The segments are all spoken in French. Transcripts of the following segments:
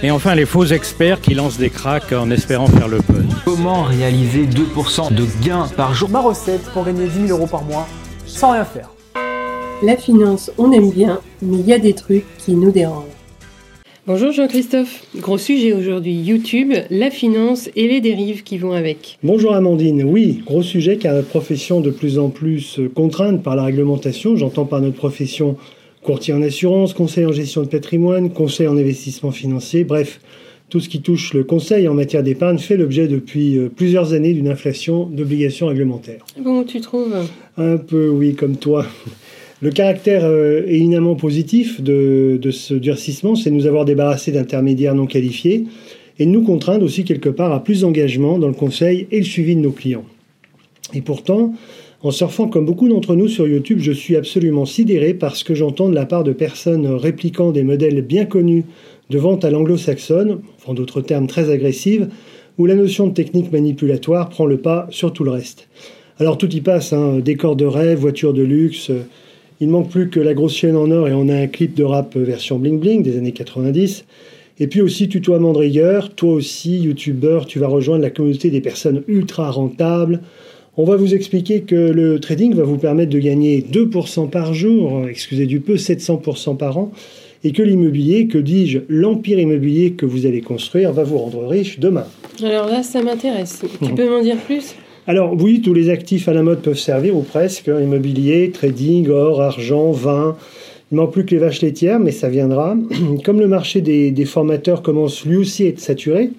Et enfin les faux experts qui lancent des cracks en espérant faire le buzz. Comment réaliser 2% de gains par jour Ma recette pour gagner 10 000 euros par mois sans rien faire. La finance, on aime bien, mais il y a des trucs qui nous dérangent. Bonjour Jean-Christophe. Gros sujet aujourd'hui, YouTube, la finance et les dérives qui vont avec. Bonjour Amandine. Oui, gros sujet car notre profession de plus en plus contrainte par la réglementation. J'entends par notre profession courtier en assurance, conseil en gestion de patrimoine, conseil en investissement financier, bref, tout ce qui touche le conseil en matière d'épargne fait l'objet depuis euh, plusieurs années d'une inflation d'obligations réglementaires. Bon, tu trouves? Un peu, oui, comme toi. Le caractère euh, éminemment positif de, ce durcissement, c'est nous avoir débarrassé d'intermédiaires non qualifiés et de nous contraindre aussi quelque part à plus d'engagement dans le conseil et le suivi de nos clients. Et pourtant, en surfant comme beaucoup d'entre nous sur YouTube, je suis absolument sidéré par ce que j'entends de la part de personnes répliquant des modèles bien connus de vente à l'anglo-saxonne, en d'autres termes très agressives, où la notion de technique manipulatoire prend le pas sur tout le reste. Alors tout y passe, hein, décor de rêve, voiture de luxe, il manque plus que la grosse chaîne en or et on a un clip de rap version bling bling des années 90. Et puis aussi tutoiement de rigueur, toi aussi, youtubeur, tu vas rejoindre la communauté des personnes ultra rentables. On va vous expliquer que le trading va vous permettre de gagner 2% par jour, excusez du peu, 700% par an, et que l'immobilier, que dis-je, l'empire immobilier que vous allez construire va vous rendre riche demain. Alors là, ça m'intéresse. Tu peux m'en dire plus? Alors oui, tous les actifs à la mode peuvent servir, ou presque, hein, immobilier, trading, or, argent, vin. Il ne manque plus que les vaches laitières, mais ça viendra. Comme le marché des, formateurs commence lui aussi à être saturé,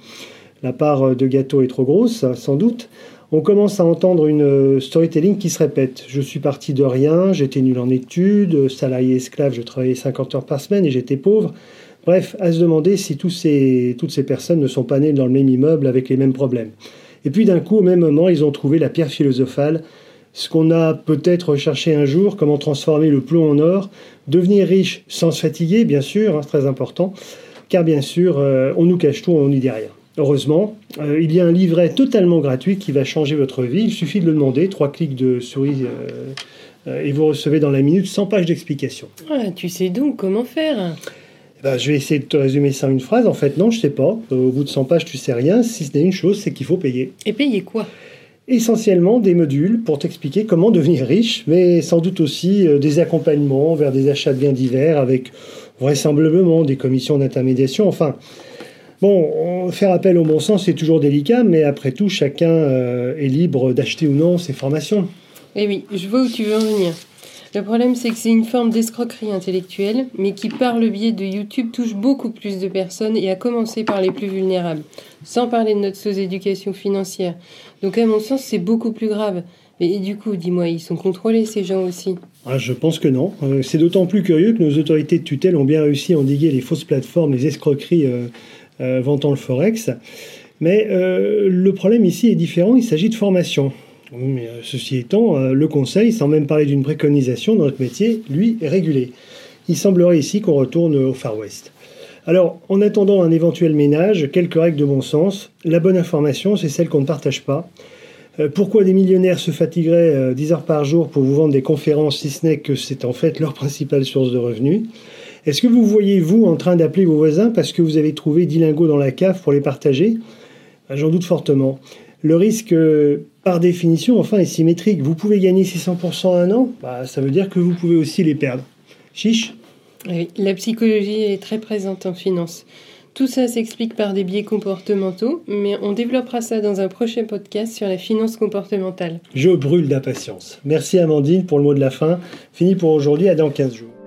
la part de gâteau est trop grosse, sans doute, on commence à entendre une euh, storytelling qui se répète. Je suis parti de rien, j'étais nul en études, salarié esclave, je travaillais 50 heures par semaine et j'étais pauvre. Bref, à se demander si toutes ces personnes ne sont pas nées dans le même immeuble avec les mêmes problèmes. Et puis d'un coup, au même moment, ils ont trouvé la pierre philosophale, ce qu'on a peut-être recherché un jour, comment transformer le plomb en or, devenir riche sans se fatiguer, bien sûr, hein, c'est très important, car bien sûr, euh, on nous cache tout, on n'y dit. Heureusement, euh, il y a un livret totalement gratuit qui va changer votre vie. Il suffit de le demander, trois clics de souris euh, et vous recevez dans la minute 100 pages d'explication. Ah, tu sais donc comment faire eh ben, je vais essayer de te résumer ça en une phrase. En fait, non, je sais pas. Euh, au bout de 100 pages, tu sais rien. Si ce n'est une chose, c'est qu'il faut payer. Et payer quoi? Essentiellement des modules pour t'expliquer comment devenir riche, mais sans doute aussi euh, des accompagnements vers des achats de biens divers avec vraisemblablement des commissions d'intermédiation. Enfin, bon, faire appel au bon sens, c'est toujours délicat, mais après tout, chacun euh, est libre d'acheter ou non ses formations. Eh oui, je vois où tu veux en venir. Le problème, c'est que c'est une forme d'escroquerie intellectuelle, mais qui, par le biais de YouTube, touche beaucoup plus de personnes et a commencé par les plus vulnérables, sans parler de notre sous-éducation financière. Donc, à mon sens, c'est beaucoup plus grave. Et du coup, dis-moi, ils sont contrôlés, ces gens aussi? Ah, Je pense que non. Euh, c'est d'autant plus curieux que nos autorités de tutelle ont bien réussi à endiguer les fausses plateformes, les escroqueries euh, vantant le Forex. Mais le problème ici est différent, il s'agit de formation. Euh, ceci étant, euh, le Conseil, sans même parler d'une préconisation dans notre métier, lui, est régulé. Il semblerait ici qu'on retourne au Far West. Alors, en attendant un éventuel ménage, quelques règles de bon sens. La bonne information, c'est celle qu'on ne partage pas. Euh, pourquoi des millionnaires se fatigueraient 10 heures par jour pour vous vendre des conférences si ce n'est que c'est en fait leur principale source de revenus? Est-ce que vous voyez, vous, en train d'appeler vos voisins parce que vous avez trouvé 10 lingots dans la cave pour les partager? J'en doute fortement. Le risque, par définition, enfin, est symétrique. Vous pouvez gagner 600% un an, bah, ça veut dire que vous pouvez aussi les perdre. Chiche? Oui, la psychologie est très présente en finance. Tout ça s'explique par des biais comportementaux, mais on développera ça dans un prochain podcast sur la finance comportementale. Je brûle d'impatience. Merci Amandine pour le mot de la fin. Fini pour aujourd'hui, à dans 15 jours.